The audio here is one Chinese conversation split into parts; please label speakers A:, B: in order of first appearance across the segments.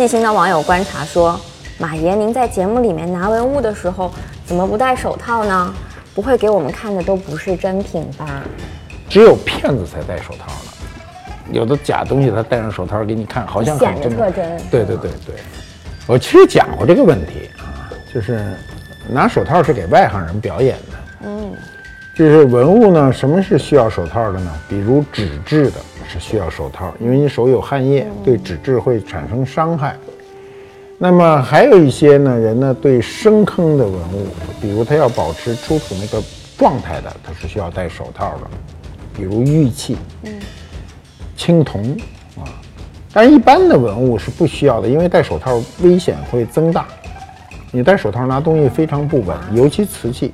A: 细心的网友观察说：“马爷，您在节目里面拿文物的时候，怎么不戴手套呢？不会给我们看的都不是真品吧？”
B: 只有骗子才戴手套呢，有的假东西他戴上手套给你看，好像
A: 显得特真。
B: 对对对对，我其实讲过这个问题啊，就是拿手套是给外行人表演的。嗯。就是文物呢，什么是需要手套的呢？比如纸质的，是需要手套，因为你手有汗液，对纸质会产生伤害。那么还有一些呢人呢，对深坑的文物，比如他要保持出土那个状态的，他是需要戴手套的。比如玉器、嗯，青铜啊，但是一般的文物是不需要的，因为戴手套危险会增大。你戴手套拿东西非常不稳，尤其瓷器。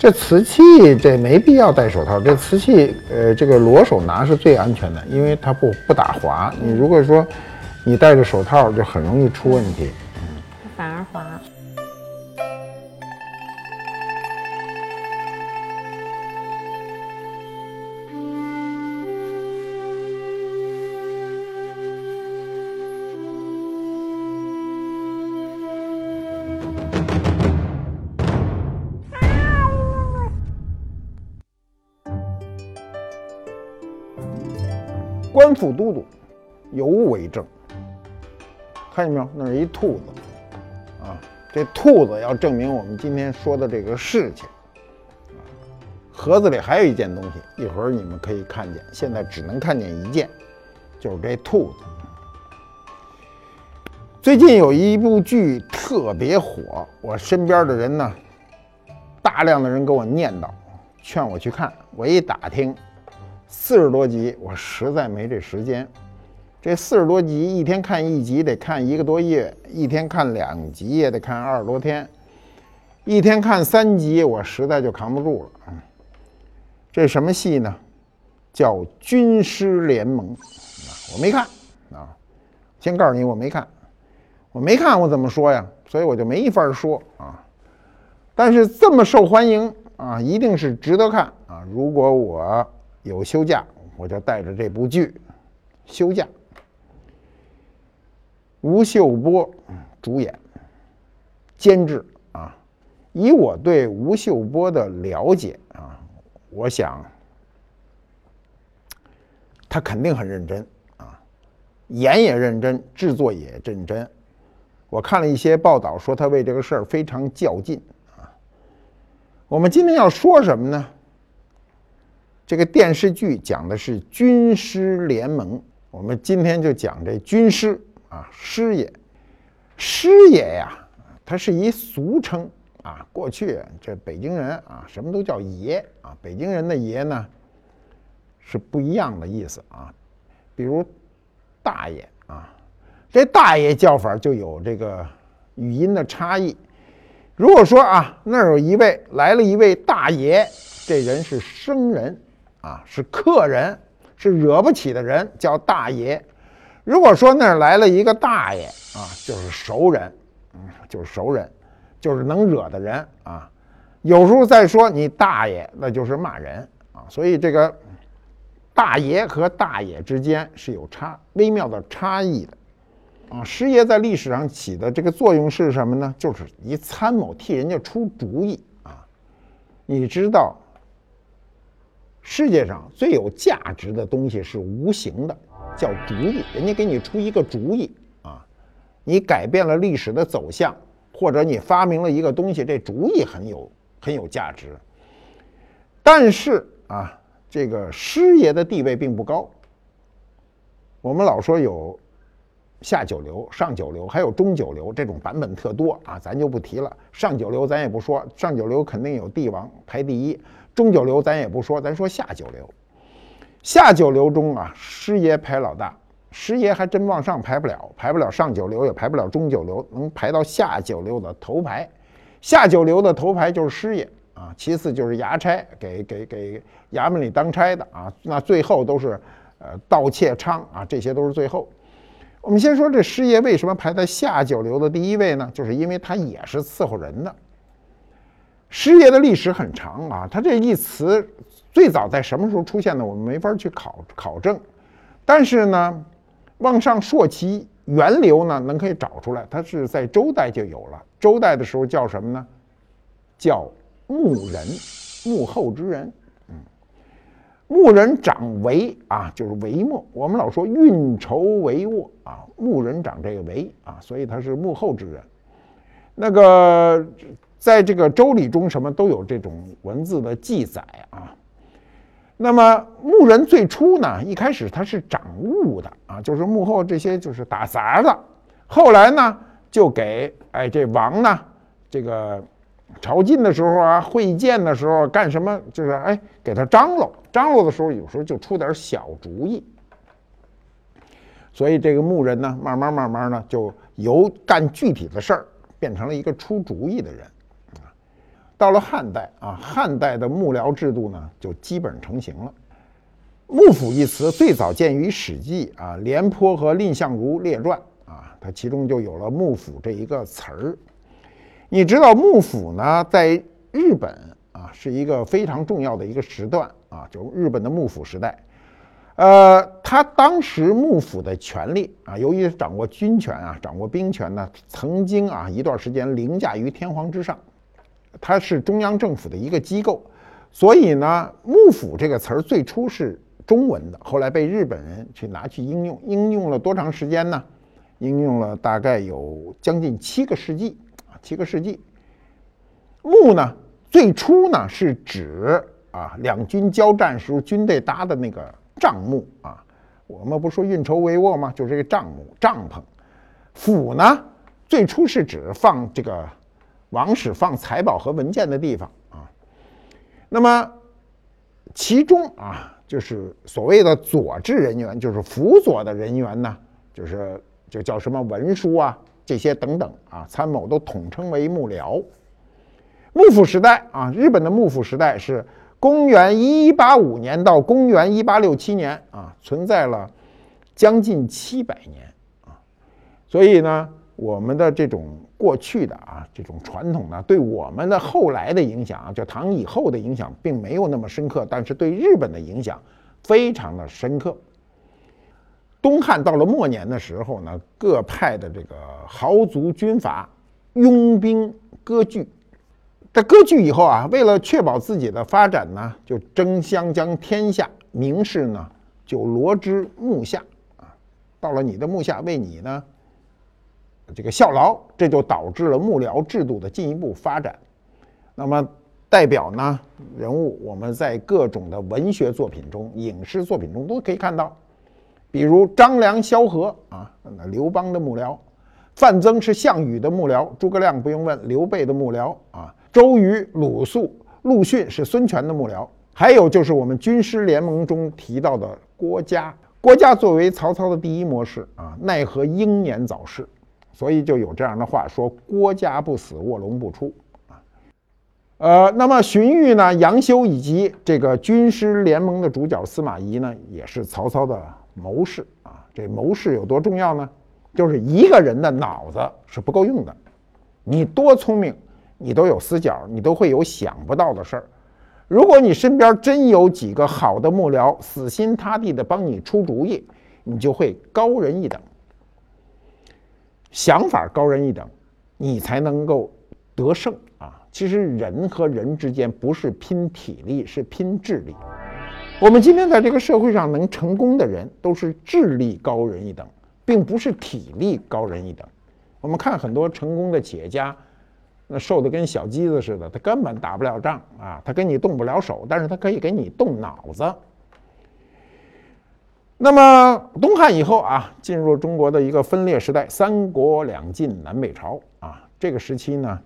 B: 这瓷器这没必要戴手套，这瓷器呃，这个裸手拿是最安全的，因为它不不打滑。你如果说你戴着手套，就很容易出问题，
A: 嗯，反而滑。
B: 副都督尤为正，看见没有？那是一兔子啊！这兔子要证明我们今天说的这个事情。盒子里还有一件东西，一会儿你们可以看见。现在只能看见一件，就是这兔子。最近有一部剧特别火，我身边的人呢，大量的人给我念叨，劝我去看。我一打听。四十多集，我实在没这时间。这四十多集，一天看一集得看一个多月，一天看两集也得看二十多天，一天看三集，我实在就扛不住了。这什么戏呢？叫《军师联盟》。我没看啊，先告诉你我没看，我没看我怎么说呀？所以我就没法说啊。但是这么受欢迎啊，一定是值得看啊。如果我。有休假，我就带着这部剧休假。吴秀波主演、监制啊。以我对吴秀波的了解啊，我想他肯定很认真啊，演也认真，制作也认真。我看了一些报道，说他为这个事儿非常较劲啊。我们今天要说什么呢？这个电视剧讲的是军师联盟，我们今天就讲这军师啊，师爷，师爷呀，他是一俗称啊。过去这北京人啊，什么都叫爷啊。北京人的爷呢，是不一样的意思啊。比如大爷啊，这大爷叫法就有这个语音的差异。如果说啊，那儿有一位来了一位大爷，这人是生人。啊，是客人，是惹不起的人，叫大爷。如果说那儿来了一个大爷啊，就是熟人，嗯，就是熟人，就是能惹的人啊。有时候再说你大爷，那就是骂人啊。所以这个大爷和大爷之间是有差微妙的差异的啊。师爷在历史上起的这个作用是什么呢？就是一参谋，替人家出主意啊。你知道。世界上最有价值的东西是无形的，叫主意。人家给你出一个主意啊，你改变了历史的走向，或者你发明了一个东西，这主意很有很有价值。但是啊，这个师爷的地位并不高。我们老说有下九流、上九流，还有中九流，这种版本特多啊，咱就不提了。上九流咱也不说，上九流肯定有帝王排第一。中九流咱也不说，咱说下九流。下九流中啊，师爷排老大，师爷还真往上排不了，排不了上九流，也排不了中九流，能排到下九流的头排。下九流的头排就是师爷啊，其次就是衙差，给给给衙门里当差的啊，那最后都是呃盗窃娼啊，这些都是最后。我们先说这师爷为什么排在下九流的第一位呢？就是因为他也是伺候人的。师爷的历史很长啊，他这一词最早在什么时候出现的，我们没法去考考证。但是呢，往上溯其源流呢，能可以找出来，它是在周代就有了。周代的时候叫什么呢？叫牧人，幕后之人。嗯，牧人掌帷啊，就是帷幕。我们老说运筹帷幄啊，牧人掌这个帷啊，所以他是幕后之人。那个在这个周礼中，什么都有这种文字的记载啊。那么牧人最初呢，一开始他是掌务的啊，就是幕后这些就是打杂的。后来呢，就给哎这王呢，这个。朝觐的时候啊，会见的时候干什么？就是哎，给他张罗张罗的时候，有时候就出点小主意。所以这个牧人呢，慢慢慢慢呢，就由干具体的事儿，变成了一个出主意的人。到了汉代啊，汉代的幕僚制度呢，就基本成型了。幕府一词最早见于《史记》啊，《廉颇和蔺相如列传》啊，它其中就有了幕府这一个词儿。你知道幕府呢，在日本啊是一个非常重要的一个时段啊，就日本的幕府时代。呃，他当时幕府的权力啊，由于掌握军权啊，掌握兵权呢，曾经啊一段时间凌驾于天皇之上。它是中央政府的一个机构，所以呢，幕府这个词儿最初是中文的，后来被日本人去拿去应用，应用了多长时间呢？应用了大概有将近七个世纪啊。七个世纪，幕呢，最初呢是指啊两军交战时候军队搭的那个帐幕啊，我们不说运筹帷幄吗？就是这个帐幕帐篷。府呢，最初是指放这个王室放财宝和文件的地方啊。那么其中啊，就是所谓的佐治人员，就是辅佐的人员呢，就是就叫什么文书啊。这些等等啊，参谋都统称为幕僚。幕府时代啊，日本的幕府时代是公元一八五年到公元一八六七年啊，存在了将近七百年啊。所以呢，我们的这种过去的啊这种传统呢，对我们的后来的影响啊，就唐以后的影响并没有那么深刻，但是对日本的影响非常的深刻。东汉到了末年的时候呢，各派的这个豪族军阀拥兵割据。在割据以后啊，为了确保自己的发展呢，就争相将天下名士呢就罗之幕下啊，到了你的幕下为你呢这个效劳，这就导致了幕僚制度的进一步发展。那么代表呢人物，我们在各种的文学作品中、影视作品中都可以看到。比如张良、萧何啊，那刘邦的幕僚；范增是项羽的幕僚；诸葛亮不用问，刘备的幕僚啊；周瑜、鲁肃、陆逊是孙权的幕僚；还有就是我们军师联盟中提到的郭嘉。郭嘉作为曹操的第一谋士啊，奈何英年早逝，所以就有这样的话说：“郭嘉不死，卧龙不出。”啊，呃，那么荀彧呢、杨修以及这个军师联盟的主角司马懿呢，也是曹操的。谋士啊，这谋士有多重要呢？就是一个人的脑子是不够用的，你多聪明，你都有死角，你都会有想不到的事儿。如果你身边真有几个好的幕僚，死心塌地的帮你出主意，你就会高人一等。想法高人一等，你才能够得胜啊！其实人和人之间不是拼体力，是拼智力。我们今天在这个社会上能成功的人，都是智力高人一等，并不是体力高人一等。我们看很多成功的企业家，那瘦的跟小鸡子似的，他根本打不了仗啊，他跟你动不了手，但是他可以给你动脑子。那么东汉以后啊，进入中国的一个分裂时代，三国两晋南北朝啊，这个时期呢，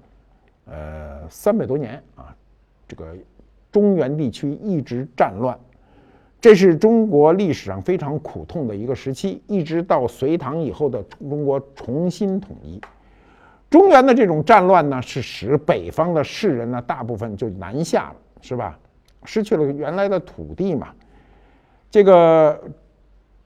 B: 呃，三百多年啊，这个中原地区一直战乱。这是中国历史上非常苦痛的一个时期，一直到隋唐以后的中国重新统一。中原的这种战乱呢，是使北方的士人呢，大部分就南下了，是吧？失去了原来的土地嘛。这个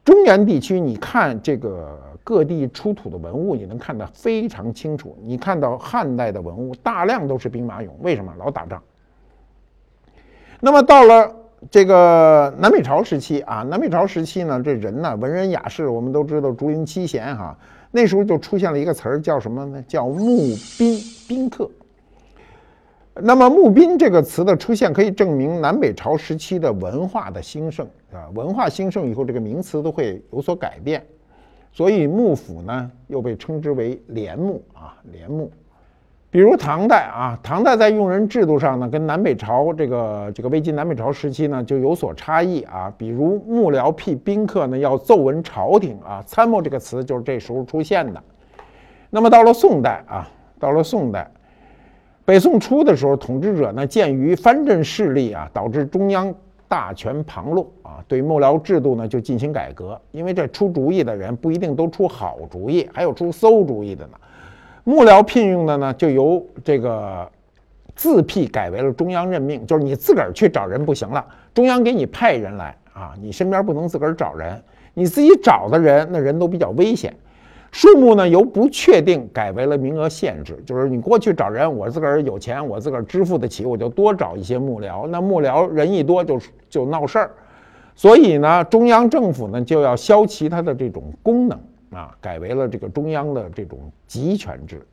B: 中原地区，你看这个各地出土的文物，你能看得非常清楚。你看到汉代的文物，大量都是兵马俑，为什么？老打仗。那么到了。这个南北朝时期啊，南北朝时期呢，这人呢，文人雅士，我们都知道竹林七贤哈，那时候就出现了一个词儿，叫什么呢？叫募宾宾客。那么“募宾”这个词的出现，可以证明南北朝时期的文化的兴盛啊。文化兴盛以后，这个名词都会有所改变，所以幕府呢又被称之为帘幕啊，帘幕。比如唐代啊，唐代在用人制度上呢，跟南北朝这个这个魏晋南北朝时期呢就有所差异啊。比如幕僚辟宾客呢，要奏闻朝廷啊，参谋这个词就是这时候出现的。那么到了宋代啊，到了宋代，北宋初的时候，统治者呢鉴于藩镇势力啊，导致中央大权旁落啊，对幕僚制度呢就进行改革。因为这出主意的人不一定都出好主意，还有出馊主意的呢。幕僚聘用的呢，就由这个自辟改为了中央任命，就是你自个儿去找人不行了，中央给你派人来啊，你身边不能自个儿找人，你自己找的人，那人都比较危险。数目呢由不确定改为了名额限制，就是你过去找人，我自个儿有钱，我自个儿支付得起，我就多找一些幕僚。那幕僚人一多就就闹事儿，所以呢，中央政府呢就要消其他的这种功能。啊，改为了这个中央的这种集权制，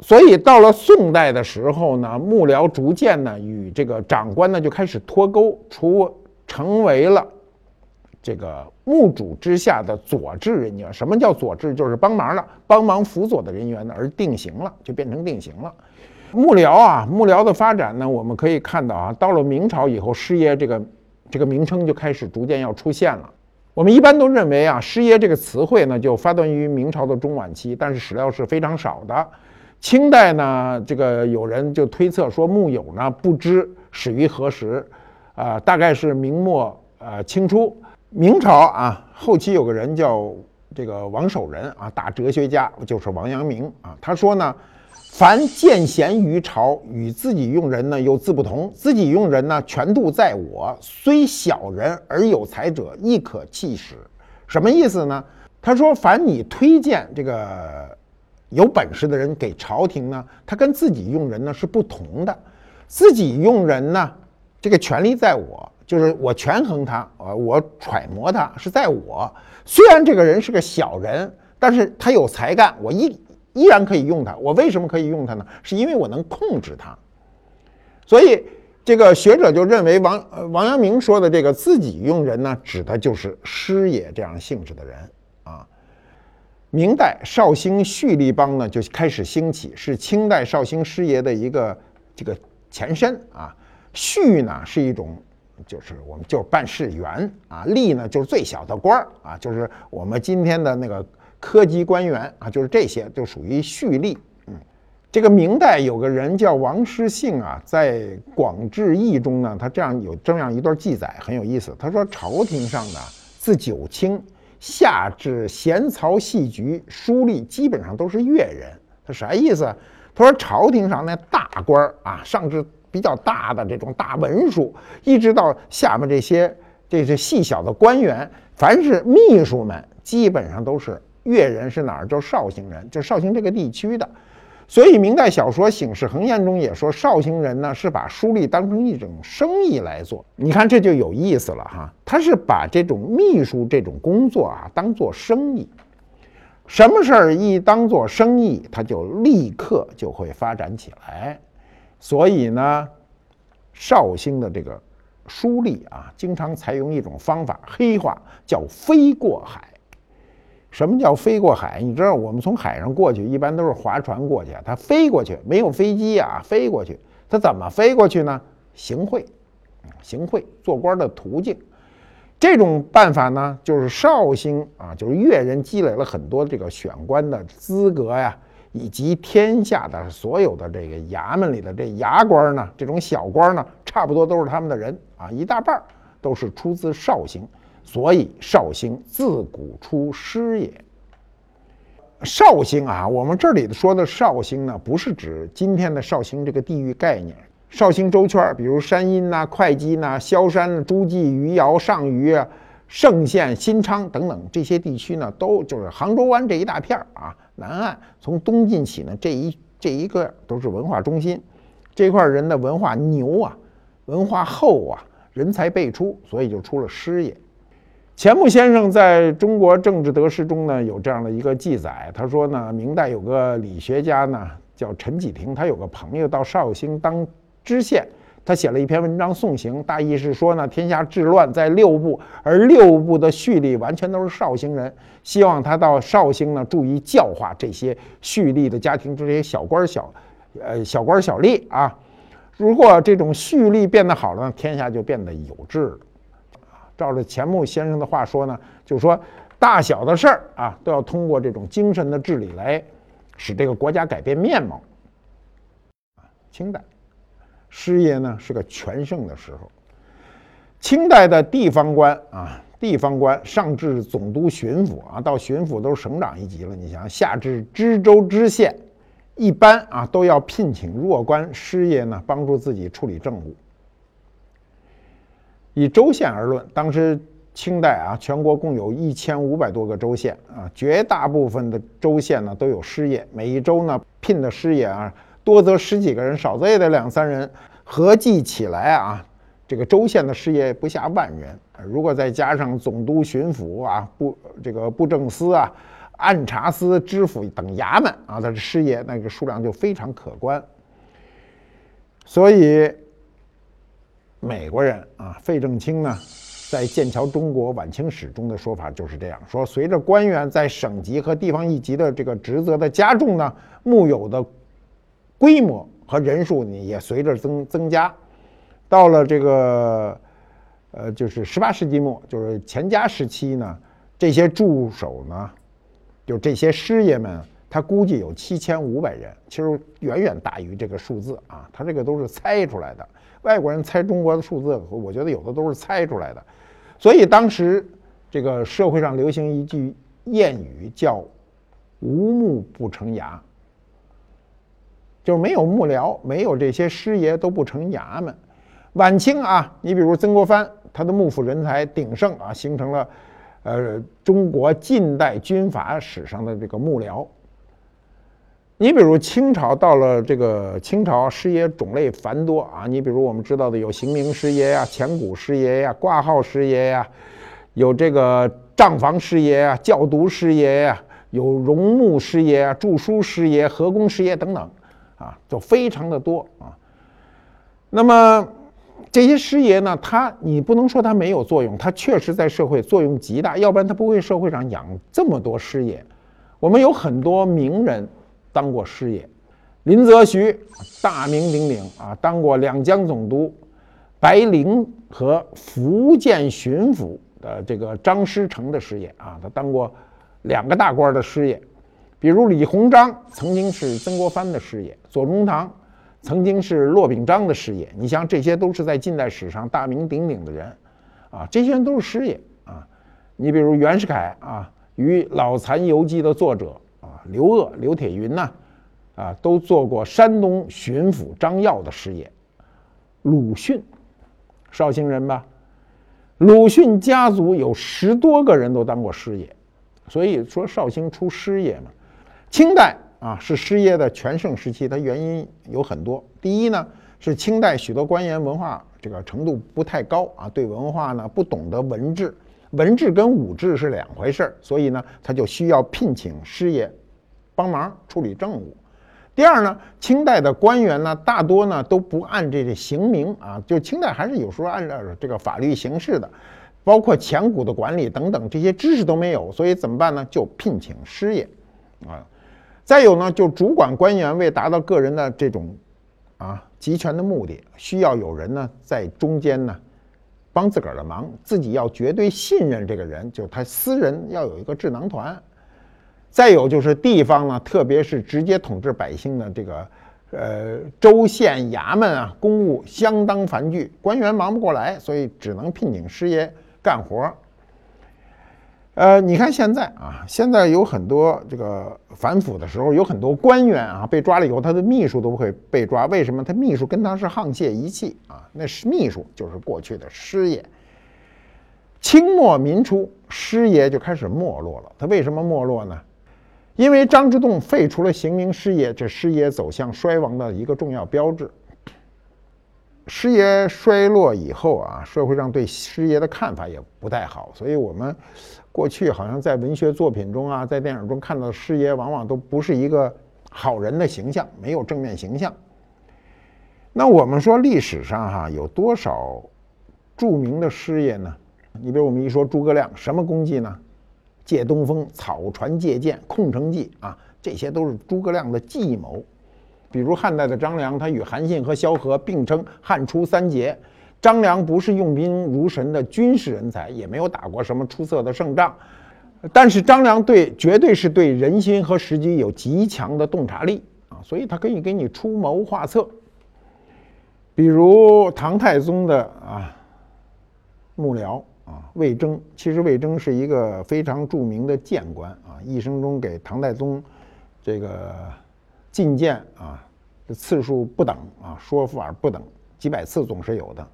B: 所以到了宋代的时候呢，幕僚逐渐呢与这个长官呢就开始脱钩，除成为了这个幕主之下的佐治人员。什么叫佐治？就是帮忙了，帮忙辅佐的人员呢，而定型了，就变成定型了。幕僚啊，幕僚的发展呢，我们可以看到啊，到了明朝以后，师爷这个这个名称就开始逐渐要出现了。我们一般都认为啊，师爷这个词汇呢，就发端于明朝的中晚期，但是史料是非常少的。清代呢，这个有人就推测说，木友呢不知始于何时，啊，大概是明末呃清初。明朝啊，后期有个人叫这个王守仁啊，大哲学家，就是王阳明啊，他说呢。凡见贤于朝，与自己用人呢又自不同。自己用人呢，权度在我，虽小人而有才者，亦可弃使。什么意思呢？他说，凡你推荐这个有本事的人给朝廷呢，他跟自己用人呢是不同的。自己用人呢，这个权力在我，就是我权衡他，啊，我揣摩他是在我。虽然这个人是个小人，但是他有才干，我依。依然可以用他。我为什么可以用他呢？是因为我能控制他。所以这个学者就认为王呃王阳明说的这个自己用人呢，指的就是师爷这样性质的人啊。明代绍兴蓄力帮呢就开始兴起，是清代绍兴师爷的一个这个前身啊。蓄呢是一种，就是我们就是办事员啊，吏呢就是最小的官儿啊，就是我们今天的那个。科级官员啊，就是这些，就属于蓄吏。嗯，这个明代有个人叫王师信啊，在《广志义》中呢，他这样有这样一段记载，很有意思。他说，朝廷上呢，自九卿下至闲曹细局，书吏基本上都是越人。他啥意思？他说，朝廷上那大官儿啊，上至比较大的这种大文书，一直到下面这些这些细小的官员，凡是秘书们，基本上都是。越人是哪儿？就绍兴人，就绍兴这个地区的。所以明代小说《醒世恒言》中也说，绍兴人呢是把书吏当成一种生意来做。你看这就有意思了哈，他是把这种秘书这种工作啊当做生意。什么事儿一当做生意，他就立刻就会发展起来。所以呢，绍兴的这个书吏啊，经常采用一种方法，黑话叫飞过海。什么叫飞过海？你知道我们从海上过去，一般都是划船过去，他飞过去没有飞机啊，飞过去，他怎么飞过去呢？行贿，行贿，做官的途径。这种办法呢，就是绍兴啊，就是越人积累了很多这个选官的资格呀，以及天下的所有的这个衙门里的这衙官呢，这种小官呢，差不多都是他们的人啊，一大半都是出自绍兴。所以绍兴自古出师也。绍兴啊，我们这里说的绍兴呢，不是指今天的绍兴这个地域概念。绍兴周圈，比如山阴呐、会稽呐、萧山、诸暨、余姚、上虞、啊、嵊县、新昌等等这些地区呢，都就是杭州湾这一大片儿啊。南岸从东晋起呢，这一这一个都是文化中心，这块人的文化牛啊，文化厚啊，人才辈出，所以就出了师爷。钱穆先生在中国政治得失中呢有这样的一个记载，他说呢，明代有个理学家呢叫陈启廷，他有个朋友到绍兴当知县，他写了一篇文章送行，大意是说呢，天下治乱在六部，而六部的蓄力完全都是绍兴人，希望他到绍兴呢注意教化这些蓄力的家庭，这些小官小，呃小官小吏啊，如果这种蓄力变得好了，天下就变得有治了。照着钱穆先生的话说呢，就说大小的事儿啊，都要通过这种精神的治理来使这个国家改变面貌。清代师爷呢是个全盛的时候，清代的地方官啊，地方官上至总督、巡抚啊，到巡抚都是省长一级了。你想，下至知州、知县，一般啊都要聘请弱官师爷呢，帮助自己处理政务。以州县而论，当时清代啊，全国共有一千五百多个州县啊，绝大部分的州县呢都有师爷，每一州呢聘的师爷啊，多则十几个人，少则也得两三人，合计起来啊，这个州县的师爷不下万人。如果再加上总督、巡抚啊、布这个布政司啊、按察司、知府等衙门啊，他的师爷那个数量就非常可观。所以。美国人啊，费正清呢，在《剑桥中国晚清史》中的说法就是这样说：随着官员在省级和地方一级的这个职责的加重呢，木有的规模和人数呢也随着增增加。到了这个呃，就是十八世纪末，就是钱家时期呢，这些助手呢，就这些师爷们，他估计有七千五百人，其实远远大于这个数字啊，他这个都是猜出来的。外国人猜中国的数字，我觉得有的都是猜出来的，所以当时这个社会上流行一句谚语，叫“无木不成衙”，就是没有幕僚，没有这些师爷都不成衙门。晚清啊，你比如曾国藩，他的幕府人才鼎盛啊，形成了呃中国近代军阀史上的这个幕僚。你比如清朝到了这个清朝师爷种类繁多啊，你比如我们知道的有刑名师爷呀、前古师爷呀、挂号师爷呀，有这个账房师爷呀、教读师爷呀，有荣目师爷啊、著书师爷、和工师爷等等，啊，就非常的多啊。那么这些师爷呢，他你不能说他没有作用，他确实在社会作用极大，要不然他不会社会上养这么多师爷。我们有很多名人。当过师爷，林则徐大名鼎鼎啊，当过两江总督，白灵和福建巡抚的这个张师成的师爷啊，他当过两个大官的师爷。比如李鸿章曾经是曾国藩的师爷，左宗棠曾经是骆秉章的师爷。你像这些都是在近代史上大名鼎鼎的人啊，这些人都是师爷啊。你比如袁世凯啊，与《老残游记》的作者啊。刘鄂、刘铁云呢，啊，都做过山东巡抚张耀的师爷。鲁迅，绍兴人吧？鲁迅家族有十多个人都当过师爷，所以说绍兴出师爷嘛。清代啊是师爷的全盛时期，它原因有很多。第一呢，是清代许多官员文化这个程度不太高啊，对文化呢不懂得文治，文治跟武治是两回事儿，所以呢他就需要聘请师爷。帮忙处理政务。第二呢，清代的官员呢，大多呢都不按这个刑名啊，就清代还是有时候按照这个法律行事的，包括钱谷的管理等等这些知识都没有，所以怎么办呢？就聘请师爷啊。再有呢，就主管官员为达到个人的这种啊集权的目的，需要有人呢在中间呢帮自个儿的忙，自己要绝对信任这个人，就是他私人要有一个智囊团。再有就是地方呢，特别是直接统治百姓的这个，呃，州县衙门啊，公务相当繁巨，官员忙不过来，所以只能聘请师爷干活儿。呃，你看现在啊，现在有很多这个反腐的时候，有很多官员啊被抓了以后，他的秘书都会被抓，为什么？他秘书跟他是沆瀣一气啊，那是秘书就是过去的师爷。清末民初，师爷就开始没落了。他为什么没落呢？因为张之洞废除了刑名师爷，这师爷走向衰亡的一个重要标志。师爷衰落以后啊，社会上对师爷的看法也不太好，所以我们过去好像在文学作品中啊，在电影中看到的师爷，往往都不是一个好人的形象，没有正面形象。那我们说历史上哈有多少著名的师爷呢？你比如我们一说诸葛亮，什么功绩呢？借东风、草船借箭、空城计啊，这些都是诸葛亮的计谋。比如汉代的张良，他与韩信和萧何并称汉初三杰。张良不是用兵如神的军事人才，也没有打过什么出色的胜仗，但是张良对绝对是对人心和时机有极强的洞察力啊，所以他可以给你出谋划策。比如唐太宗的啊幕僚啊魏征，其实魏征是一个非常著名的谏官啊，一生中给唐太宗这个。进谏啊，这次数不等啊，说法不等，几百次总是有的。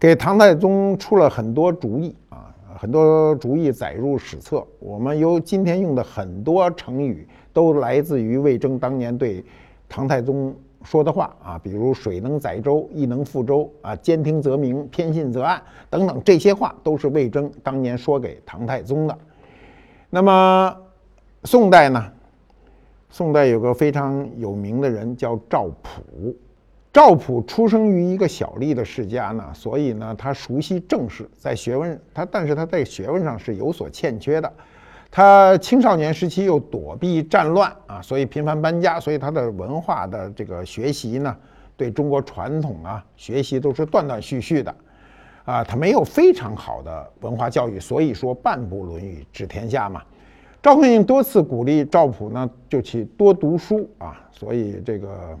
B: 给唐太宗出了很多主意啊，很多主意载入史册。我们由今天用的很多成语，都来自于魏征当年对唐太宗说的话啊，比如“水能载舟，亦能覆舟”啊，“兼听则明，偏信则暗”等等，这些话都是魏征当年说给唐太宗的。那么宋代呢？宋代有个非常有名的人叫赵普，赵普出生于一个小吏的世家呢，所以呢，他熟悉政事，在学问他，但是他在学问上是有所欠缺的。他青少年时期又躲避战乱啊，所以频繁搬家，所以他的文化的这个学习呢，对中国传统啊学习都是断断续续的，啊，他没有非常好的文化教育，所以说半部《论语》治天下嘛。赵匡胤多次鼓励赵普呢，就去多读书啊，所以这个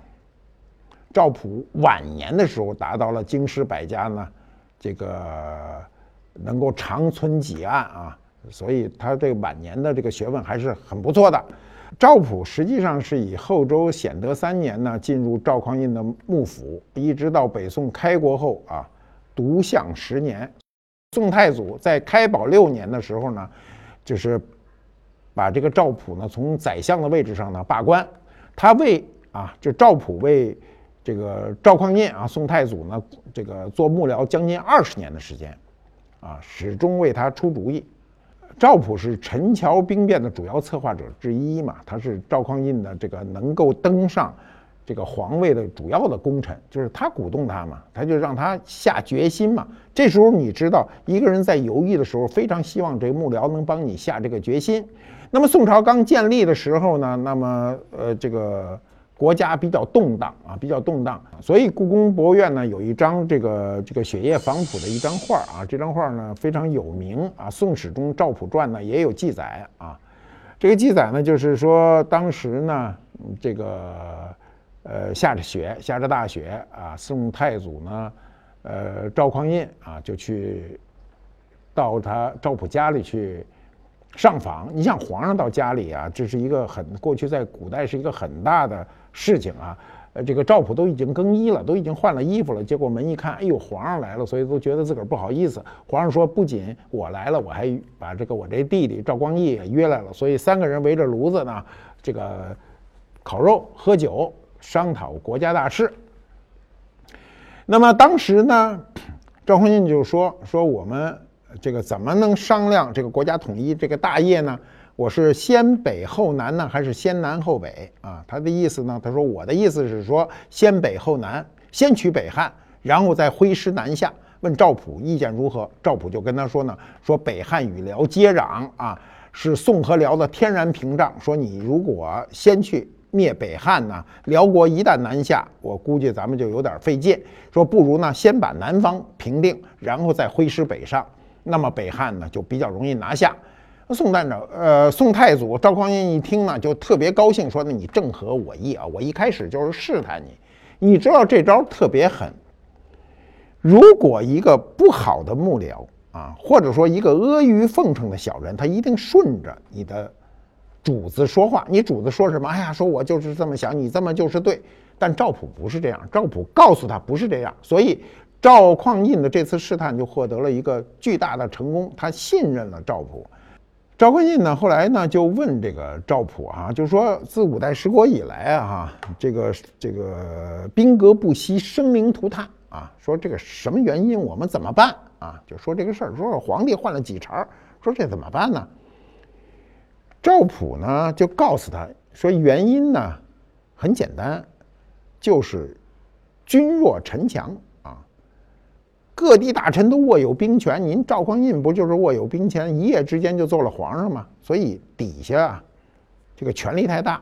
B: 赵普晚年的时候达到了经师百家呢，这个能够长存几案啊，所以他这个晚年的这个学问还是很不错的。赵普实际上是以后周显德三年呢进入赵匡胤的幕府，一直到北宋开国后啊，独相十年。宋太祖在开宝六年的时候呢，就是。把这个赵普呢从宰相的位置上呢罢官，他为啊就赵普为这个赵匡胤啊宋太祖呢这个做幕僚将近二十年的时间，啊始终为他出主意。赵普是陈桥兵变的主要策划者之一嘛，他是赵匡胤的这个能够登上。这个皇位的主要的功臣就是他鼓动他嘛，他就让他下决心嘛。这时候你知道，一个人在犹豫的时候，非常希望这个幕僚能帮你下这个决心。那么宋朝刚建立的时候呢，那么呃这个国家比较动荡啊，比较动荡，所以故宫博物院呢有一张这个这个雪夜访谱的一张画啊，这张画呢非常有名啊，《宋史》中《赵普传》呢也有记载啊。这个记载呢就是说当时呢这个。呃，下着雪，下着大雪啊！宋太祖呢，呃，赵匡胤啊，就去到他赵普家里去上访。你像皇上到家里啊，这是一个很过去在古代是一个很大的事情啊。呃，这个赵普都已经更衣了，都已经换了衣服了，结果门一看，哎呦，皇上来了，所以都觉得自个儿不好意思。皇上说，不仅我来了，我还把这个我这弟弟赵光义也约来了，所以三个人围着炉子呢，这个烤肉喝酒。商讨国家大事。那么当时呢，赵匡胤就说：“说我们这个怎么能商量这个国家统一这个大业呢？我是先北后南呢，还是先南后北啊？”他的意思呢，他说：“我的意思是说，先北后南，先取北汉，然后再挥师南下。”问赵普意见如何？赵普就跟他说呢：“说北汉与辽接壤啊，是宋和辽的天然屏障。说你如果先去。”灭北汉呢？辽国一旦南下，我估计咱们就有点费劲。说不如呢，先把南方平定，然后再挥师北上，那么北汉呢就比较容易拿下。宋代长，呃，宋太祖赵匡胤一听呢，就特别高兴，说：“那你正合我意啊！我一开始就是试探你，你知道这招特别狠。如果一个不好的幕僚啊，或者说一个阿谀奉承的小人，他一定顺着你的。”主子说话，你主子说什么？哎呀，说我就是这么想，你这么就是对。但赵普不是这样，赵普告诉他不是这样，所以赵匡胤的这次试探就获得了一个巨大的成功，他信任了赵普。赵匡胤呢，后来呢就问这个赵普啊，就说自五代十国以来啊，哈，这个这个兵革不息，生灵涂炭啊，说这个什么原因，我们怎么办啊？就说这个事儿，说皇帝换了几茬，说这怎么办呢？赵普呢就告诉他说，原因呢很简单，就是君弱臣强，各地大臣都握有兵权，您赵匡胤不就是握有兵权，一夜之间就做了皇上吗？所以底下啊这个权力太大。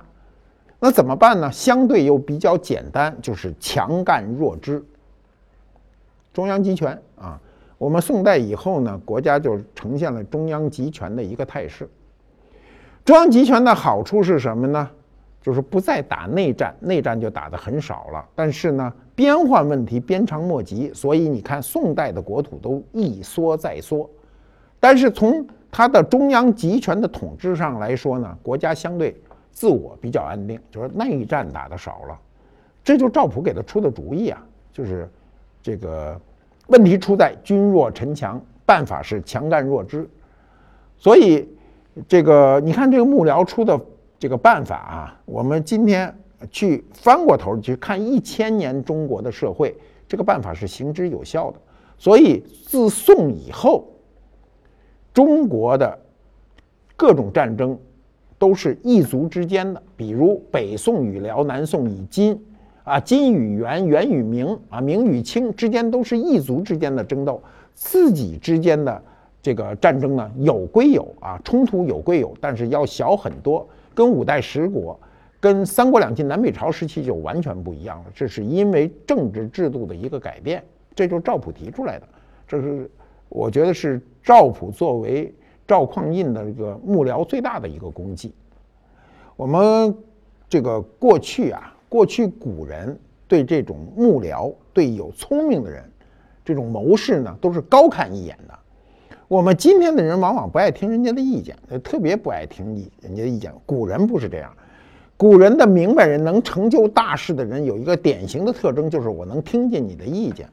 B: 那怎么办呢？相对又比较简单，就是强干弱支，中央集权啊。我们宋代以后呢，国家就呈现了中央集权的一个态势。中央集权的好处是什么呢？就是不再打内战，内战就打得很少了。但是呢，边患问题鞭长莫及，所以你看宋代的国土都一缩再缩。但是从它的中央集权的统治上来说呢，国家相对。自我比较安定，就是内战打的少了，这就赵普给他出的主意啊，就是这个问题出在君弱臣强，办法是强干弱支，所以这个你看这个幕僚出的这个办法啊，我们今天去翻过头去看一千年中国的社会，这个办法是行之有效的，所以自宋以后，中国的各种战争。都是异族之间的，比如北宋与辽，南宋与金，啊，金与元，元与明，啊，明与清之间都是异族之间的争斗，自己之间的这个战争呢，有归有啊，冲突有归有，但是要小很多，跟五代十国，跟三国两晋南北朝时期就完全不一样了。这是因为政治制度的一个改变，这就是赵普提出来的，这是我觉得是赵普作为。赵匡胤的这个幕僚最大的一个功绩，我们这个过去啊，过去古人对这种幕僚、对有聪明的人，这种谋士呢，都是高看一眼的。我们今天的人往往不爱听人家的意见，特别不爱听意人家的意见。古人不是这样，古人的明白人、能成就大事的人，有一个典型的特征，就是我能听见你的意见。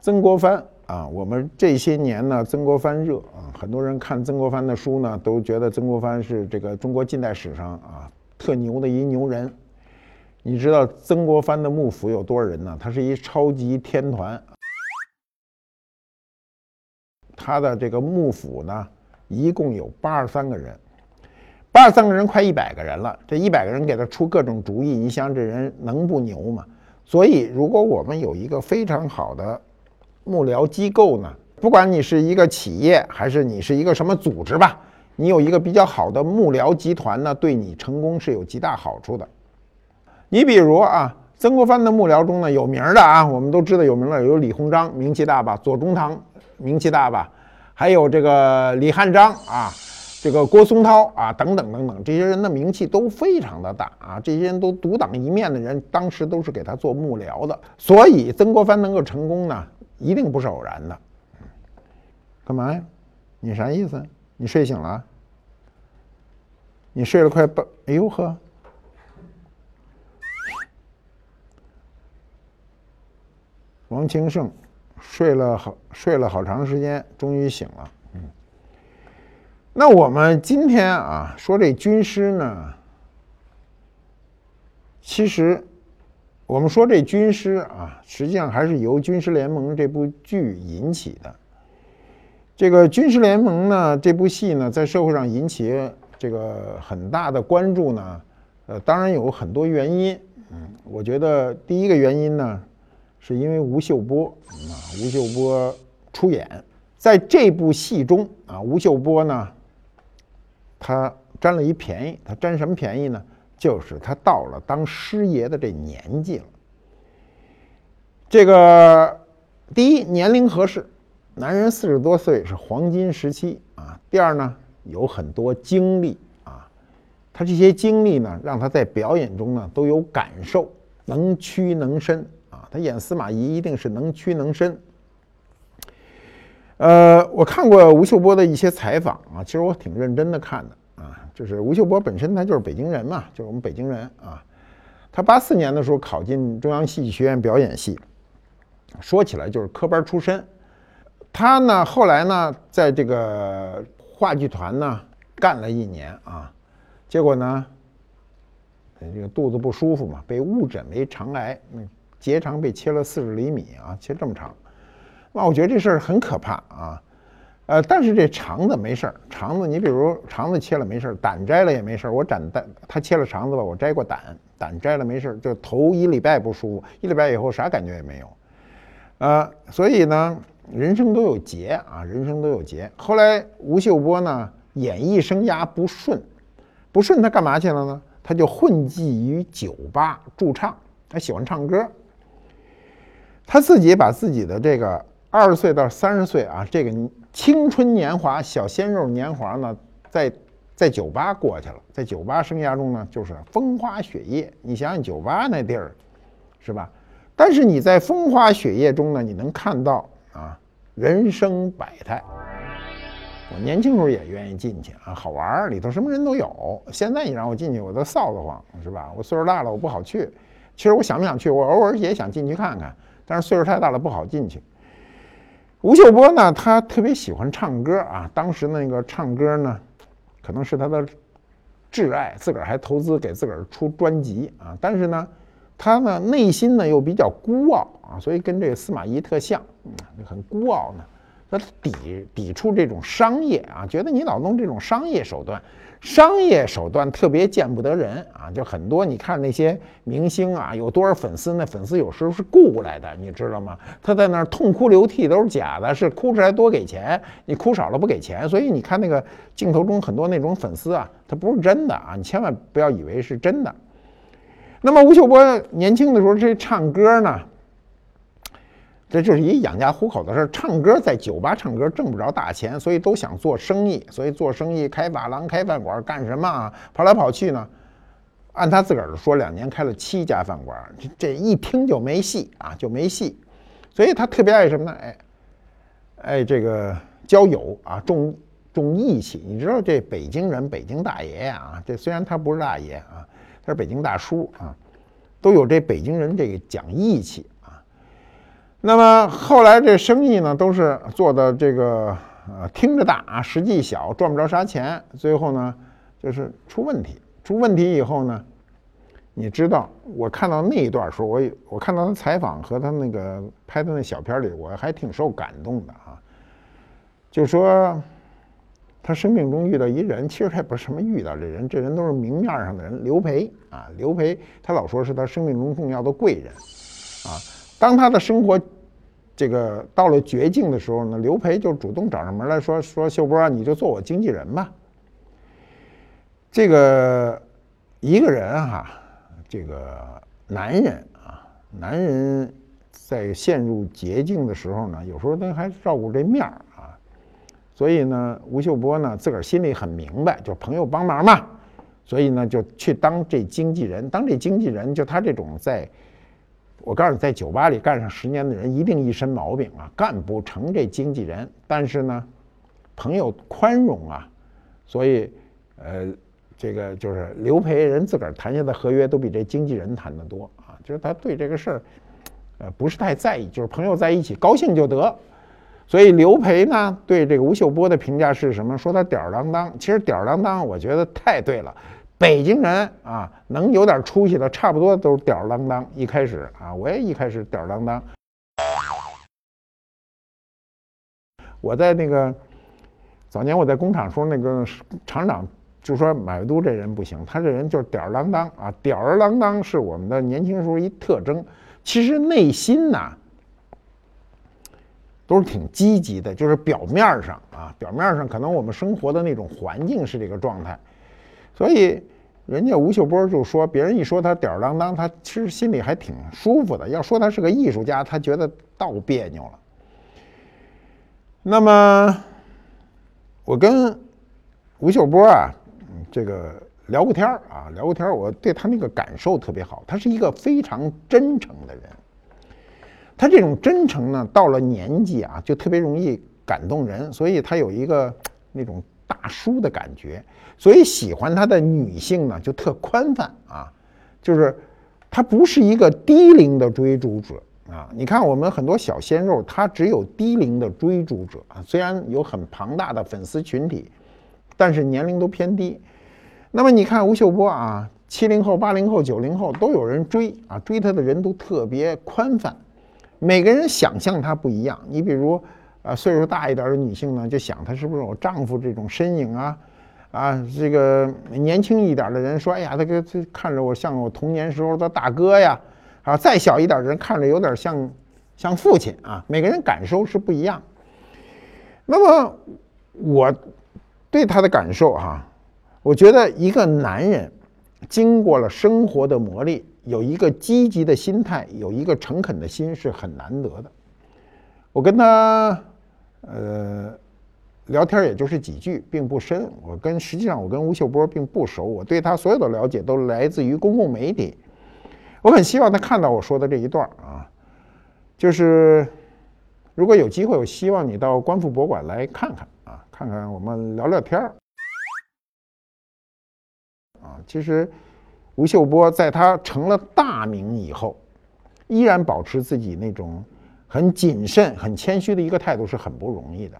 B: 曾国藩。啊，我们这些年呢，曾国藩热啊，很多人看曾国藩的书呢，都觉得曾国藩是这个中国近代史上啊特牛的一牛人。你知道曾国藩的幕府有多少人呢？他是一超级天团。他的这个幕府呢，一共有八十三个人，八十三个人快一百个人了。这一百个人给他出各种主意，你想这人能不牛吗？所以，如果我们有一个非常好的。幕僚机构呢，不管你是一个企业还是你是一个什么组织吧，你有一个比较好的幕僚集团呢，对你成功是有极大好处的。你比如啊，曾国藩的幕僚中呢，有名的啊，我们都知道有名的有李鸿章，名气大吧；左宗棠，名气大吧；还有这个李汉章啊，这个郭松涛啊，等等等等，这些人的名气都非常的大啊。这些人都独当一面的人，当时都是给他做幕僚的，所以曾国藩能够成功呢。一定不是偶然的。干嘛呀？你啥意思？你睡醒了？你睡了快半……哎呦呵！王清盛睡了好睡了好长时间，终于醒了。那我们今天啊，说这军师呢，其实。我们说这军师啊，实际上还是由《军师联盟》这部剧引起的。这个《军师联盟》呢，这部戏呢，在社会上引起这个很大的关注呢，呃，当然有很多原因。嗯，我觉得第一个原因呢，是因为吴秀波啊，吴秀波出演在这部戏中啊，吴秀波呢，他占了一便宜，他占什么便宜呢？就是他到了当师爷的这年纪了。这个第一年龄合适，男人四十多岁是黄金时期啊。第二呢，有很多经历啊，他这些经历呢，让他在表演中呢都有感受，能屈能伸啊。他演司马懿一定是能屈能伸。呃，我看过吴秀波的一些采访啊，其实我挺认真的看的啊。就是吴秀波本身他就是北京人嘛，就是我们北京人啊。他八四年的时候考进中央戏剧学院表演系，说起来就是科班出身。他呢后来呢在这个话剧团呢干了一年啊，结果呢这个肚子不舒服嘛，被误诊为肠癌，结肠被切了四十厘米啊，切这么长。那我觉得这事儿很可怕啊。呃，但是这肠子没事儿，肠子你比如肠子切了没事儿，胆摘了也没事儿。我胆胆他切了肠子吧，我摘过胆，胆摘了没事儿，就头一礼拜不舒服，一礼拜以后啥感觉也没有。呃，所以呢，人生都有劫啊，人生都有劫。后来吴秀波呢，演艺生涯不顺，不顺他干嘛去了呢？他就混迹于酒吧驻唱，他喜欢唱歌。他自己把自己的这个二十岁到三十岁啊，这个。青春年华、小鲜肉年华呢，在在酒吧过去了，在酒吧生涯中呢，就是风花雪月。你想想酒吧那地儿，是吧？但是你在风花雪月中呢，你能看到啊，人生百态。我年轻时候也愿意进去啊，好玩儿，里头什么人都有。现在你让我进去，我都臊得慌，是吧？我岁数大了，我不好去。其实我想不想去，我偶尔也想进去看看，但是岁数太大了，不好进去。吴秀波呢，他特别喜欢唱歌啊。当时那个唱歌呢，可能是他的挚爱，自个儿还投资给自个儿出专辑啊。但是呢，他呢内心呢又比较孤傲啊，所以跟这个司马懿特像，很孤傲呢。他抵抵触这种商业啊，觉得你老弄这种商业手段。商业手段特别见不得人啊！就很多，你看那些明星啊，有多少粉丝？那粉丝有时候是雇过来的，你知道吗？他在那儿痛哭流涕都是假的，是哭出来多给钱，你哭少了不给钱。所以你看那个镜头中很多那种粉丝啊，他不是真的啊！你千万不要以为是真的。那么吴秀波年轻的时候这唱歌呢？这就是一养家糊口的事儿，唱歌在酒吧唱歌挣不着大钱，所以都想做生意，所以做生意开发廊、开饭馆干什么啊？跑来跑去呢？按他自个儿说，两年开了七家饭馆，这这一听就没戏啊，就没戏。所以他特别爱什么呢？哎，哎，这个交友啊，重重义气。你知道这北京人，北京大爷啊，这虽然他不是大爷啊，他是北京大叔啊，都有这北京人这个讲义气。那么后来这生意呢，都是做的这个呃听着大，实际小，赚不着啥钱。最后呢，就是出问题。出问题以后呢，你知道，我看到那一段时候，我我看到他采访和他那个拍的那小片里，我还挺受感动的啊。就说他生命中遇到一人，其实他也不是什么遇到这人，这人都是明面上的人。刘培啊，刘培，他老说是他生命中重要的贵人啊。当他的生活这个到了绝境的时候呢，刘培就主动找上门来说：“说秀波啊，你就做我经纪人吧。”这个一个人哈，这个男人啊，男人在陷入绝境的时候呢，有时候他还照顾这面儿啊。所以呢，吴秀波呢自个儿心里很明白，就朋友帮忙嘛，所以呢就去当这经纪人。当这经纪人，就他这种在。我告诉你，在酒吧里干上十年的人，一定一身毛病啊，干不成这经纪人。但是呢，朋友宽容啊，所以，呃，这个就是刘培人自个儿谈下的合约都比这经纪人谈的多啊，就是他对这个事儿，呃，不是太在意，就是朋友在一起高兴就得。所以刘培呢，对这个吴秀波的评价是什么？说他吊儿郎当。其实吊儿郎当，我觉得太对了。北京人啊，能有点出息的，差不多都是吊儿郎当。一开始啊，我也一开始吊儿郎当。我在那个早年我在工厂时候，那个厂长就说马未都这人不行，他这人就是吊儿郎当啊。吊儿郎当是我们的年轻时候一特征，其实内心呐都是挺积极的，就是表面上啊，表面上可能我们生活的那种环境是这个状态。所以，人家吴秀波就说，别人一说他吊儿郎当，他其实心里还挺舒服的。要说他是个艺术家，他觉得倒别扭了。那么，我跟吴秀波啊，这个聊过天啊，聊过天，我对他那个感受特别好。他是一个非常真诚的人。他这种真诚呢，到了年纪啊，就特别容易感动人。所以他有一个那种。大叔的感觉，所以喜欢他的女性呢就特宽泛啊，就是他不是一个低龄的追逐者啊。你看我们很多小鲜肉，他只有低龄的追逐者啊，虽然有很庞大的粉丝群体，但是年龄都偏低。那么你看吴秀波啊，七零后、八零后、九零后都有人追啊，追他的人都特别宽泛。每个人想象他不一样。你比如，啊，岁数大一点的女性呢，就想她是不是我丈夫这种身影啊？啊，这个年轻一点的人说，哎呀，这个这看着我像我童年时候的大哥呀。啊，再小一点的人看着有点像像父亲啊。每个人感受是不一样。那么我对他的感受哈，我觉得一个男人经过了生活的磨砺，有一个积极的心态，有一个诚恳的心是很难得的。我跟他呃聊天也就是几句，并不深。我跟实际上我跟吴秀波并不熟，我对他所有的了解都来自于公共媒体。我很希望他看到我说的这一段啊，就是。如果有机会，我希望你到观复博物馆来看看啊，看看我们聊聊天儿。啊，其实吴秀波在他成了大名以后，依然保持自己那种很谨慎、很谦虚的一个态度是很不容易的。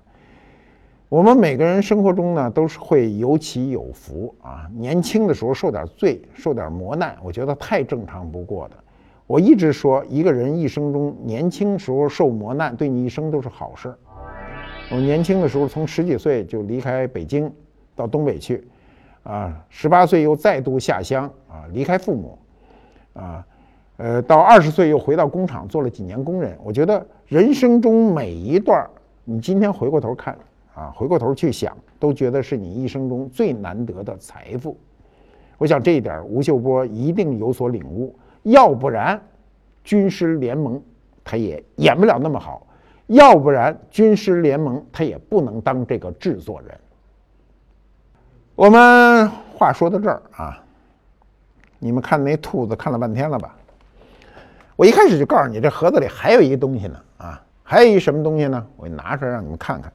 B: 我们每个人生活中呢，都是会有起有伏啊。年轻的时候受点罪、受点磨难，我觉得太正常不过的。我一直说，一个人一生中年轻时候受磨难，对你一生都是好事。我年轻的时候从十几岁就离开北京，到东北去，啊，十八岁又再度下乡，啊，离开父母，啊，呃，到二十岁又回到工厂做了几年工人。我觉得人生中每一段，你今天回过头看，啊，回过头去想，都觉得是你一生中最难得的财富。我想这一点，吴秀波一定有所领悟。要不然，军师联盟他也演不了那么好；要不然，军师联盟他也不能当这个制作人。我们话说到这儿啊，你们看那兔子看了半天了吧？我一开始就告诉你，这盒子里还有一个东西呢啊，还有一什么东西呢？我拿出来让你们看看。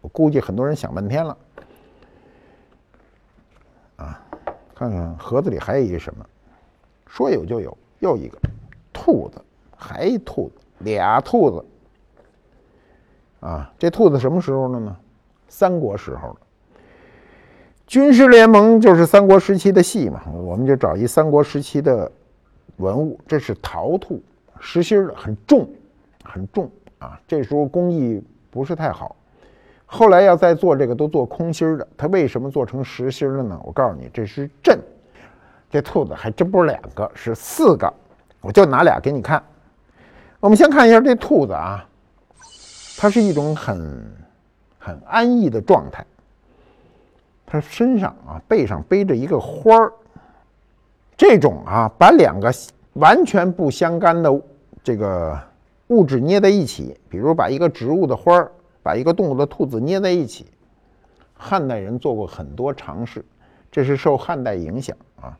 B: 我估计很多人想半天了啊，看看盒子里还有一个什么。说有就有，又一个兔子，还一兔子，俩兔子。啊，这兔子什么时候了呢？三国时候了。军师联盟就是三国时期的戏嘛，我们就找一三国时期的文物。这是陶兔，实心的，很重，很重啊。这时候工艺不是太好，后来要再做这个都做空心的。它为什么做成实心的呢？我告诉你，这是镇。这兔子还真不是两个，是四个，我就拿俩给你看。我们先看一下这兔子啊，它是一种很很安逸的状态。它身上啊背上背着一个花儿，这种啊把两个完全不相干的这个物质捏在一起，比如把一个植物的花儿，把一个动物的兔子捏在一起，汉代人做过很多尝试，这是受汉代影响啊。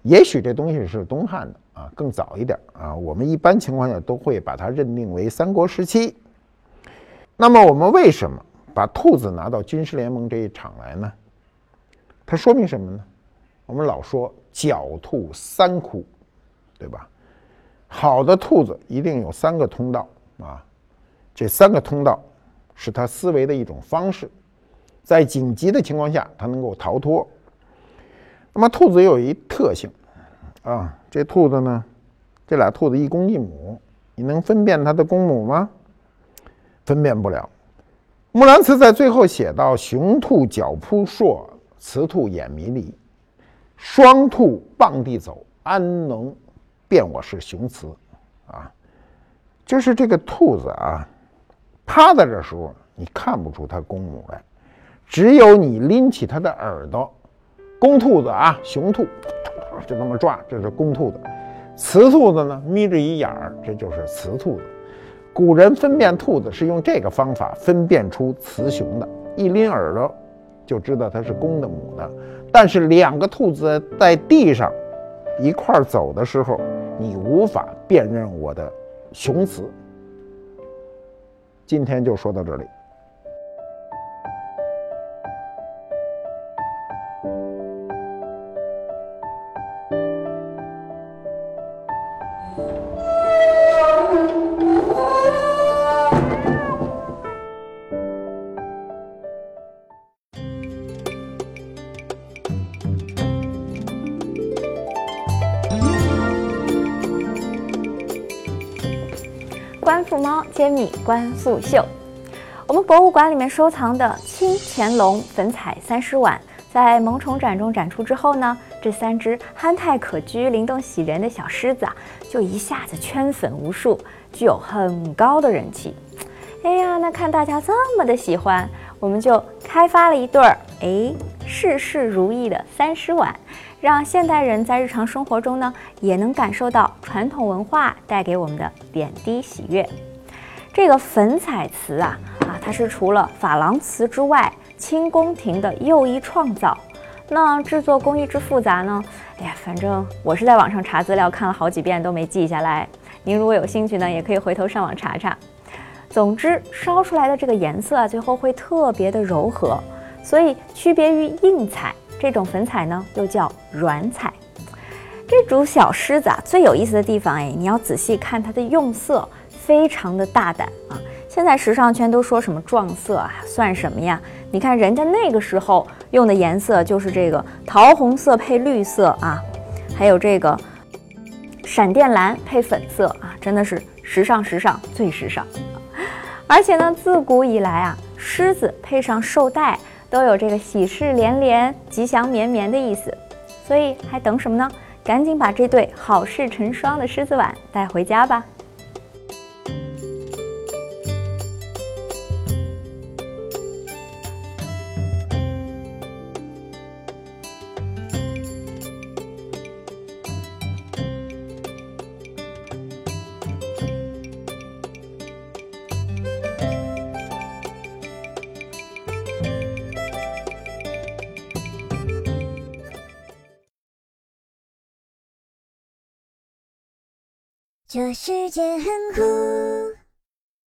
B: 也许这东西是东汉的啊，更早一点啊。我们一般情况下都会把它认定为三国时期。那么我们为什么把兔子拿到军事联盟这一场来呢？它说明什么呢？我们老说狡兔三窟，对吧？好的兔子一定有三个通道啊，这三个通道是它思维的一种方式，在紧急的情况下，它能够逃脱。那么兔子有一特性，啊，这兔子呢，这俩兔子一公一母，你能分辨它的公母吗？分辨不了。木兰辞在最后写到：“雄兔脚扑朔，雌兔眼迷离，双兔傍地走，安能辨我是雄雌？”啊，就是这个兔子啊，趴在这时候，你看不出它公母来，只有你拎起它的耳朵。公兔子啊，雄兔就那么抓，这是公兔子；雌兔子呢，眯着一眼儿，这就是雌兔子。古人分辨兔子是用这个方法分辨出雌雄的，一拎耳朵就知道它是公的母的。但是两个兔子在地上一块走的时候，你无法辨认我的雄雌。今天就说到这里。
A: 官复秀。我们博物馆里面收藏的清乾隆粉彩三狮碗，在萌宠展中展出之后呢，这三只憨态可掬、灵动喜人的小狮子啊，就一下子圈粉无数，具有很高的人气。哎呀，那看大家这么的喜欢，我们就开发了一对儿哎事事如意的三狮碗，让现代人在日常生活中呢，也能感受到传统文化带给我们的点滴喜悦。这个粉彩瓷啊啊，它是除了珐琅瓷之外，清宫廷的又一创造。那制作工艺之复杂呢？哎呀，反正我是在网上查资料看了好几遍都没记下来。您如果有兴趣呢，也可以回头上网查查。总之，烧出来的这个颜色啊，最后会特别的柔和，所以区别于硬彩，这种粉彩呢又叫软彩。这组小狮子啊，最有意思的地方哎，你要仔细看它的用色。非常的大胆啊！现在时尚圈都说什么撞色啊，算什么呀？你看人家那个时候用的颜色就是这个桃红色配绿色啊，还有这个闪电蓝配粉色啊，真的是时尚时尚最时尚。而且呢，自古以来啊，狮子配上绶带都有这个喜事连连、吉祥绵绵的意思，所以还等什么呢？赶紧把这对好事成双的狮子碗带回家吧！这世界很酷。